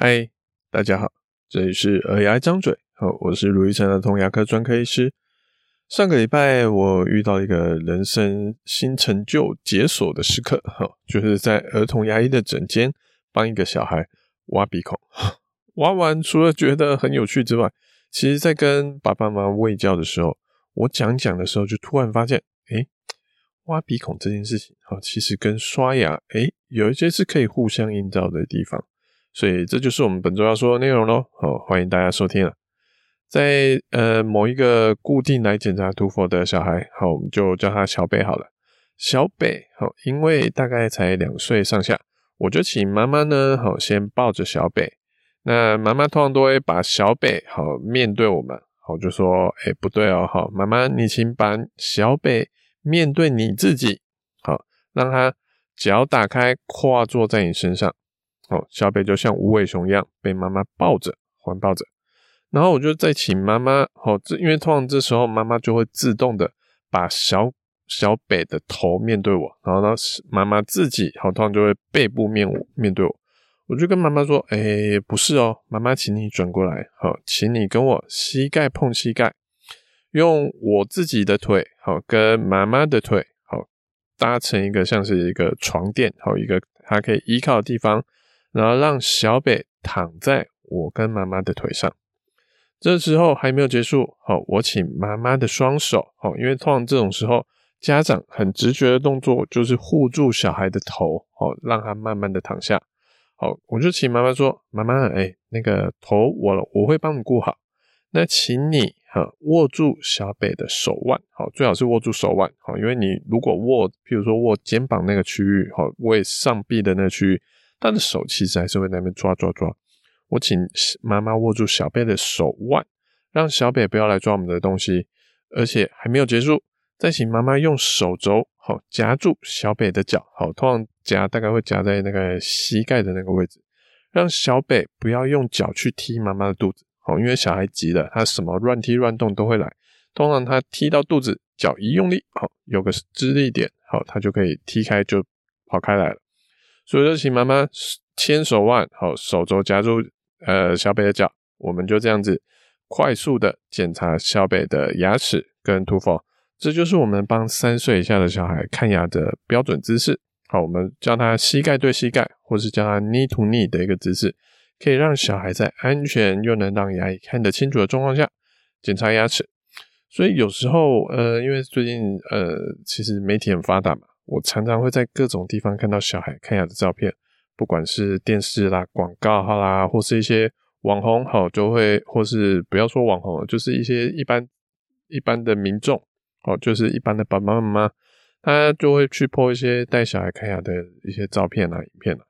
嗨，大家好，这里是耳牙张嘴，好，我是卢医生儿童牙科专科医师。上个礼拜我遇到一个人生新成就解锁的时刻，哈，就是在儿童牙医的诊间帮一个小孩挖鼻孔，挖完除了觉得很有趣之外，其实在跟爸爸妈妈喂教的时候，我讲讲的时候就突然发现，诶，挖鼻孔这件事情，哈，其实跟刷牙，诶，有一些是可以互相映照的地方。所以这就是我们本周要说的内容喽。好，欢迎大家收听了。在呃某一个固定来检查涂氟的小孩，好，我们就叫他小北好了。小北，好，因为大概才两岁上下，我就请妈妈呢，好，先抱着小北。那妈妈通常都会把小北好面对我们，好，就说，哎，不对哦，好，妈妈，你请把小北面对你自己，好，让他脚打开，跨坐在你身上。哦，小北就像无尾熊一样被妈妈抱着，环抱着，然后我就再请妈妈，哦，这因为通常这时候妈妈就会自动的把小小北的头面对我，然后呢，妈妈自己好，通常就会背部面我面对我，我就跟妈妈说，哎，不是哦，妈妈，请你转过来，好，请你跟我膝盖碰膝盖，用我自己的腿，好，跟妈妈的腿，好，搭成一个像是一个床垫，好，一个它可以依靠的地方。然后让小北躺在我跟妈妈的腿上，这时候还没有结束，好，我请妈妈的双手，好，因为通常这种时候，家长很直觉的动作就是护住小孩的头，好，让他慢慢的躺下，好，我就请妈妈说，妈妈，哎，那个头我我会帮你顾好，那请你哈握住小北的手腕，好，最好是握住手腕，好，因为你如果握，譬如说握肩膀那个区域，好，握上臂的那个区域。他的手其实还是会那边抓抓抓，我请妈妈握住小北的手腕，让小北不要来抓我们的东西，而且还没有结束，再请妈妈用手肘好夹住小北的脚，好，通常夹大概会夹在那个膝盖的那个位置，让小北不要用脚去踢妈妈的肚子，好，因为小孩急了，他什么乱踢乱动都会来，通常他踢到肚子，脚一用力，好，有个支力点，好，他就可以踢开就跑开来了。所以就请妈妈牵手腕，好，手肘夹住呃小北的脚，我们就这样子快速的检查小北的牙齿跟涂氟，这就是我们帮三岁以下的小孩看牙的标准姿势。好，我们叫他膝盖对膝盖，或是叫他 knee to knee 的一个姿势，可以让小孩在安全又能让牙医看得清楚的状况下检查牙齿。所以有时候呃，因为最近呃，其实媒体很发达嘛。我常常会在各种地方看到小孩看牙的照片，不管是电视啦、广告哈啦，或是一些网红，好就会，或是不要说网红，就是一些一般一般的民众，哦，就是一般的爸爸妈妈，他就会去 po 一些带小孩看牙的一些照片啊、影片啊。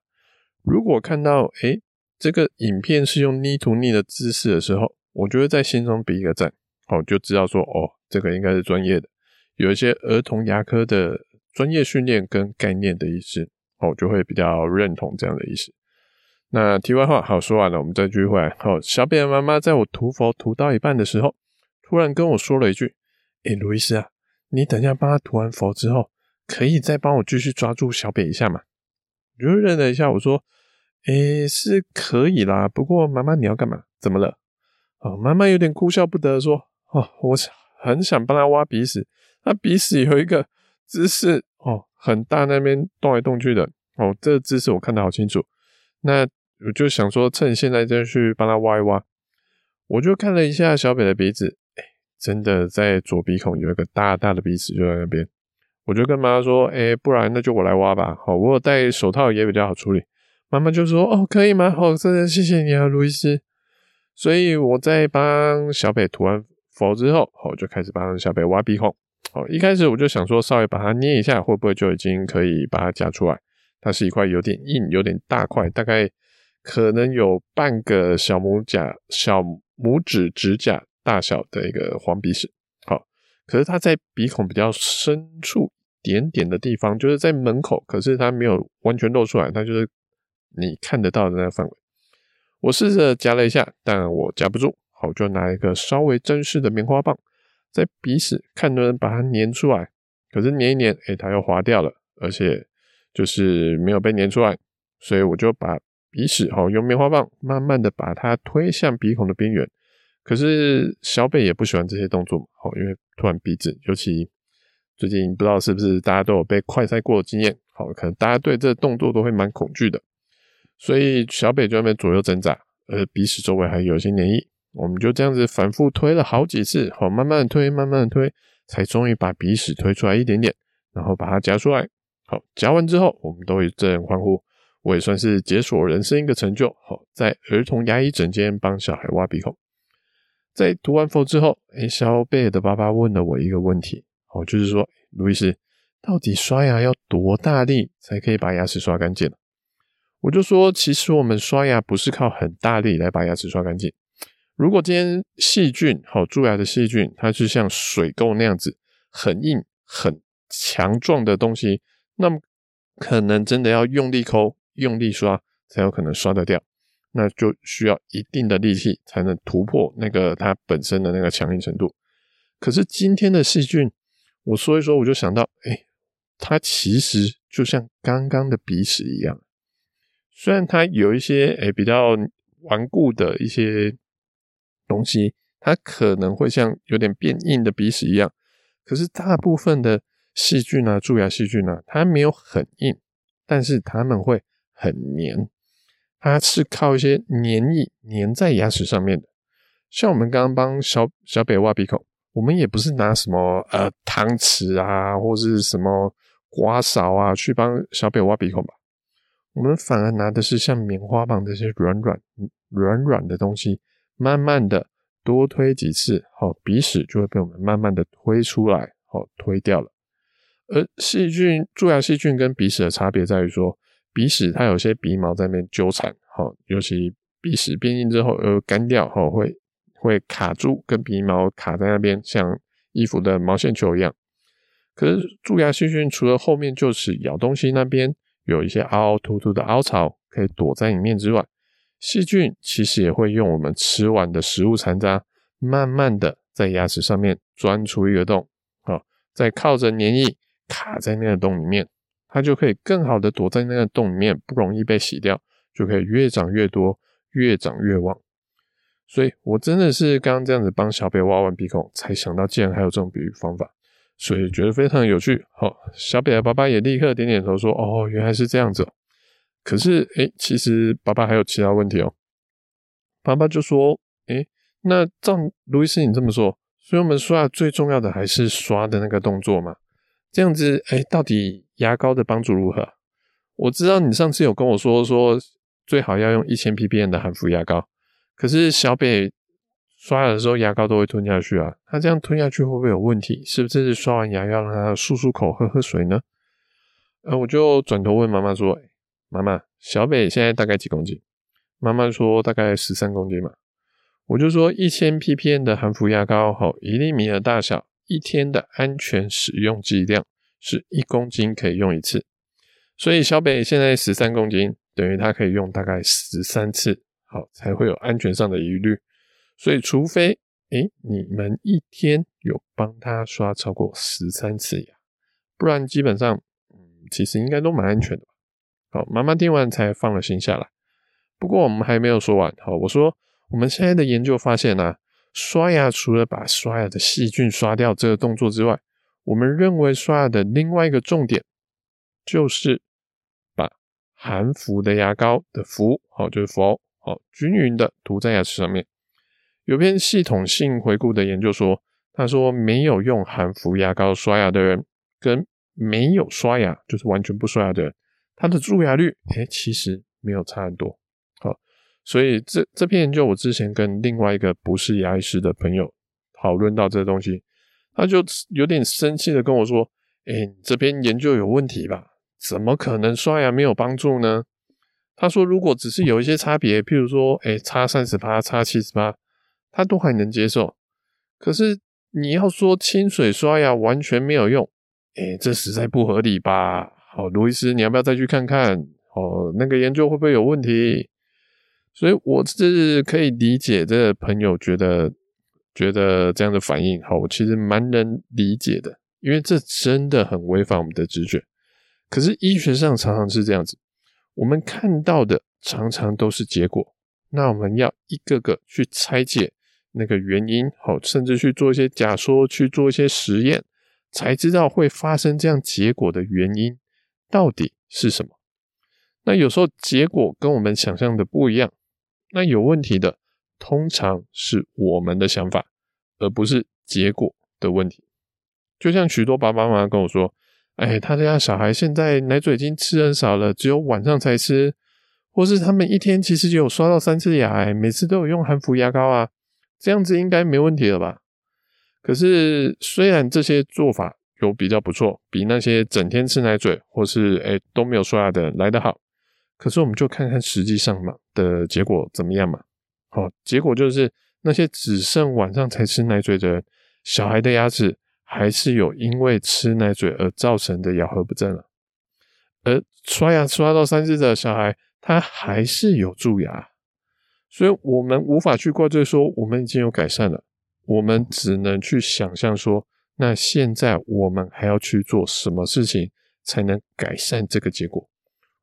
如果看到诶这个影片是用 knee to knee 的姿势的时候，我就会在心中比一个赞，哦，就知道说哦，这个应该是专业的，有一些儿童牙科的。专业训练跟概念的意思，我就会比较认同这样的意思。那题外话，好，说完了，我们再继续回来。好，小北妈妈在我涂佛涂到一半的时候，突然跟我说了一句：“诶、欸，卢医师啊，你等一下帮他涂完佛之后，可以再帮我继续抓住小北一下吗？”我就认了一下，我说：“诶、是可以啦，不过妈妈你要干嘛？怎么了？”哦，妈妈有点哭笑不得说：“哦，我很想帮他挖鼻屎，他鼻屎有一个。”姿势，很大，那边动来动去的哦，这姿势我看得好清楚。那我就想说，趁现在就去帮他挖一挖。我就看了一下小北的鼻子，哎，真的在左鼻孔有一个大大的鼻屎就在那边。我就跟妈妈说，哎，不然那就我来挖吧。好，我有戴手套也比较好处理。妈妈就说，哦，可以吗？好，真的谢谢你啊，路易斯。所以我在帮小北涂完佛之后，好，就开始帮小北挖鼻孔。一开始我就想说，稍微把它捏一下，会不会就已经可以把它夹出来？它是一块有点硬、有点大块，大概可能有半个小拇甲、小拇指指甲大小的一个黄鼻屎。好，可是它在鼻孔比较深处点点的地方，就是在门口，可是它没有完全露出来，它就是你看得到的那个范围。我试着夹了一下，但我夹不住，好，就拿一个稍微正式的棉花棒。在鼻屎看能不能把它粘出来，可是粘一粘，哎，它又滑掉了，而且就是没有被粘出来，所以我就把鼻屎，好，用棉花棒慢慢的把它推向鼻孔的边缘。可是小北也不喜欢这些动作，好，因为突然鼻子，尤其最近不知道是不是大家都有被快塞过的经验，好，可能大家对这动作都会蛮恐惧的，所以小北就在那边左右挣扎，而鼻屎周围还有一些黏液，我们就这样子反复推了好几次，好，慢慢的推，慢慢的推，才终于把鼻屎推出来一点点，然后把它夹出来，好，夹完之后，我们都一阵欢呼，我也算是解锁人生一个成就，好，在儿童牙医诊间帮小孩挖鼻孔。在读完佛之后，诶，小贝的爸爸问了我一个问题，哦，就是说，卢医师，到底刷牙要多大力才可以把牙齿刷干净？我就说，其实我们刷牙不是靠很大力来把牙齿刷干净。如果今天细菌，好，蛀牙的细菌，它是像水垢那样子，很硬、很强壮的东西，那么可能真的要用力抠、用力刷，才有可能刷得掉。那就需要一定的力气才能突破那个它本身的那个强硬程度。可是今天的细菌，我说一说，我就想到，哎，它其实就像刚刚的鼻屎一样，虽然它有一些哎比较顽固的一些东西，它可能会像有点变硬的鼻屎一样，可是大部分的细菌啊，蛀牙细菌啊，它没有很硬，但是它们会很黏。它是靠一些黏液黏在牙齿上面的，像我们刚刚帮小小北挖鼻孔，我们也不是拿什么呃汤匙啊，或是什么刮勺啊去帮小北挖鼻孔吧，我们反而拿的是像棉花棒这些软软软软的东西，慢慢的多推几次，好，鼻屎就会被我们慢慢的推出来，好，推掉了。而细菌蛀牙细菌跟鼻屎的差别在于说。鼻屎它有些鼻毛在那边纠缠，好，尤其鼻屎变硬之后呃干掉，后会会卡住，跟鼻毛卡在那边，像衣服的毛线球一样。可是蛀牙细菌除了后面就是咬东西那边有一些凹凹凸凸的凹槽可以躲在里面之外，细菌其实也会用我们吃完的食物残渣，慢慢的在牙齿上面钻出一个洞，好，再靠着粘液卡在那个洞里面。它就可以更好的躲在那个洞里面，不容易被洗掉，就可以越长越多，越长越旺。所以我真的是刚刚这样子帮小北挖完鼻孔，才想到竟然还有这种比喻方法，所以觉得非常有趣。好，小北的爸爸也立刻点点头说：“哦，原来是这样子。”可是，诶，其实爸爸还有其他问题哦。爸爸就说：“诶，那照卢医师你这么说，所以我们刷最重要的还是刷的那个动作嘛？这样子，诶，到底？”牙膏的帮助如何？我知道你上次有跟我说说最好要用一千 ppm 的含氟牙膏，可是小北刷的时候牙膏都会吞下去啊，他这样吞下去会不会有问题？是不是刷完牙要让他漱漱口、喝喝水呢？呃，我就转头问妈妈说：“妈妈，小北现在大概几公斤？”妈妈说：“大概十三公斤嘛。”我就说：“一千 ppm 的含氟牙膏，好，一粒米的大小，一天的安全使用剂量。”是一公斤可以用一次，所以小北现在十三公斤，等于他可以用大概十三次，好，才会有安全上的疑虑。所以除非，诶、你们一天有帮他刷超过十三次牙，不然基本上，嗯，其实应该都蛮安全的吧。好，妈妈听完才放了心下来。不过我们还没有说完，好，我说我们现在的研究发现呢、刷牙除了把刷牙的细菌刷掉这个动作之外，我们认为刷牙的另外一个重点，就是把含氟的牙膏的氟，好，就是氟，好，均匀的涂在牙齿上面。有篇系统性回顾的研究说，他说没有用含氟牙膏刷牙的人，跟没有刷牙，就是完全不刷牙的人，他的蛀牙率，诶，其实没有差很多。好，所以这这篇研究，我之前跟另外一个不是牙医师的朋友讨论到这个东西。他就有点生气的跟我说：“哎、你这边研究有问题吧？怎么可能刷牙没有帮助呢？”他说：“如果只是有一些差别，譬如说，哎、差三十八，差七十八，他都还能接受。可是你要说清水刷牙完全没有用，哎、这实在不合理吧？好，卢医师，你要不要再去看看？哦，那个研究会不会有问题？所以我是可以理解这个朋友觉得。”觉得这样的反应，好，我其实蛮能理解的，因为这真的很违反我们的直觉。可是医学上常常是这样子，我们看到的常常都是结果。那我们要一个个去拆解那个原因，好，甚至去做一些假说，去做一些实验，才知道会发生这样结果的原因到底是什么。那有时候结果跟我们想象的不一样，那有问题的通常是我们的想法，而不是结果的问题。就像许多爸爸妈妈跟我说：“哎，他家小孩现在奶嘴已经吃很少了，只有晚上才吃。”或是他们一天其实就有刷到三次牙，哎，每次都有用含氟牙膏啊，这样子应该没问题了吧？可是虽然这些做法有比较不错，比那些整天吃奶嘴或是哎都没有刷牙的人来得好，可是我们就看看实际上嘛的结果怎么样嘛？好，结果就是那些只剩晚上才吃奶嘴的人，小孩的牙齿还是有因为吃奶嘴而造成的咬合不正了，而刷牙刷到三次的小孩。他还是有蛀牙，所以我们无法去怪罪说我们已经有改善了，我们只能去想象说，那现在我们还要去做什么事情才能改善这个结果？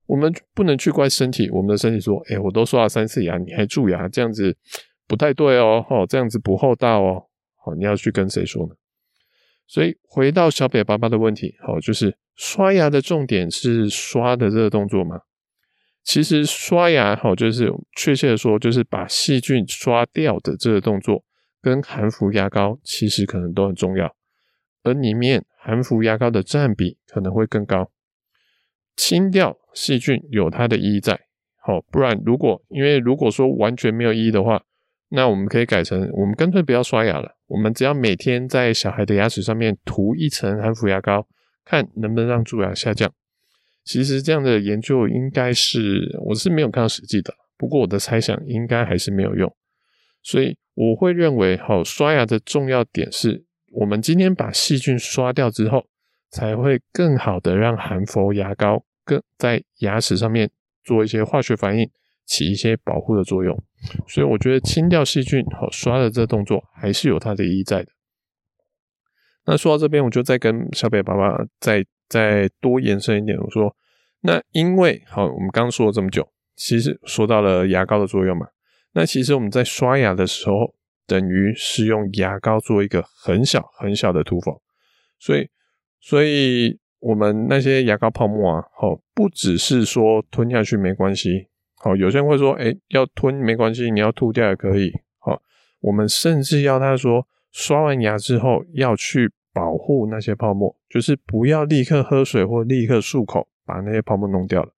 我们不能去怪身体，我们的身体说，哎，我都刷了三次牙，你还蛀牙，这样子不太对哦，哦，这样子不厚道哦，好，你要去跟谁说呢？所以回到小北爸爸的问题，好，就是刷牙的重点是刷的这个动作吗？其实刷牙好，就是确切的说，就是把细菌刷掉的这个动作，跟含氟牙膏其实可能都很重要，而里面含氟牙膏的占比可能会更高。清掉细菌有它的意义在，好，不然如果因为如果说完全没有意义的话，那我们可以改成我们干脆不要刷牙了，我们只要每天在小孩的牙齿上面涂一层含氟牙膏，看能不能让蛀牙下降。其实这样的研究应该是，我是没有看到实际的，不过我的猜想应该还是没有用，所以我会认为，好，刷牙的重要点是我们今天把细菌刷掉之后，才会更好的让含氟牙膏更在牙齿上面做一些化学反应，起一些保护的作用。所以我觉得清掉细菌，好，刷的这动作还是有它的意义在的。那说到这边，我就再跟小北爸爸再。再多延伸一点，我说，那因为好，我们刚说了这么久，其实说到了牙膏的作用嘛。那其实我们在刷牙的时候，等于是用牙膏做一个很小很小的涂氟，所以，所以我们那些牙膏泡沫啊，好，不只是说吞下去没关系，好，有些人会说，哎，要吞没关系，你要吐掉也可以，好，我们甚至要他说，刷完牙之后要去。保护那些泡沫，就是不要立刻喝水或立刻漱口，把那些泡沫弄掉了。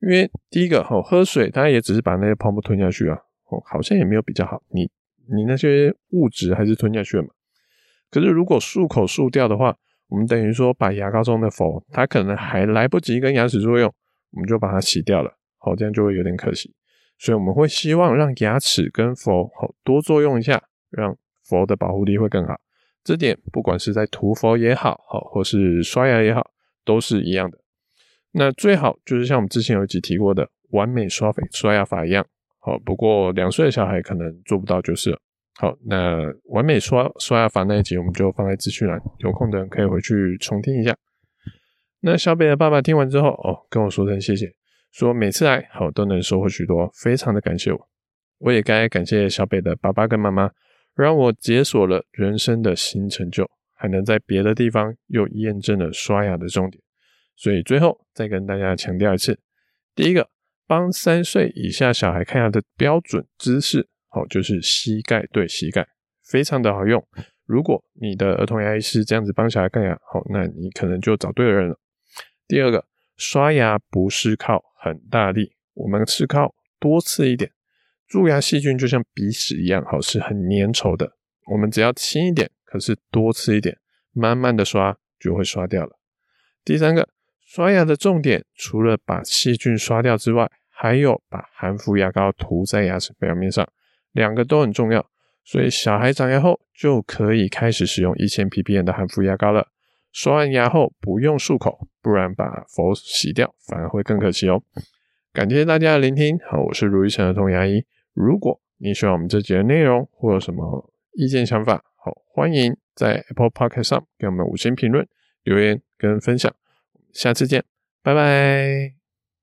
因为第一个，哦，喝水它也只是把那些泡沫吞下去啊，哦，好像也没有比较好。你你那些物质还是吞下去了嘛。可是如果漱口漱掉的话，我们等于说把牙膏中的氟，它可能还来不及跟牙齿作用，我们就把它洗掉了。好，这样就会有点可惜。所以我们会希望让牙齿跟氟好多作用一下，让氟的保护力会更好。这点不管是在涂氟也好，好或是刷牙也好，都是一样的。那最好就是像我们之前有一集提过的完美刷肥刷牙法一样，好，不过两岁的小孩可能做不到就是了。好，那完美刷刷牙法那一集我们就放在资讯栏，有空的人可以回去重听一下。那小北的爸爸听完之后，哦，跟我说声谢谢，说每次来好都能收获许多，非常的感谢我。我也该感谢小北的爸爸跟妈妈。让我解锁了人生的新成就，还能在别的地方又验证了刷牙的重点。所以最后再跟大家强调一次：第一个，帮三岁以下小孩看牙的标准姿势，好，就是膝盖对膝盖，非常的好用。如果你的儿童牙医是这样子帮小孩看牙，好，那你可能就找对人了。第二个，刷牙不是靠很大力，我们是靠多次一点。蛀牙细菌就像鼻屎一样，好，是很粘稠的。我们只要轻一点，可是多吃一点，慢慢的刷就会刷掉了。第三个，刷牙的重点除了把细菌刷掉之外，还有把含氟牙膏涂在牙齿表面上，两个都很重要。所以小孩长牙后就可以开始使用一千 ppm 的含氟牙膏了。刷完牙后不用漱口，不然把氟洗掉反而会更可惜哦。感谢大家的聆听，好，我是如意城儿童牙医。如果你喜欢我们这集的内容，或有什么意见想法，好，欢迎在 Apple Podcast 上给我们五星评论、留言跟分享。下次见，拜拜。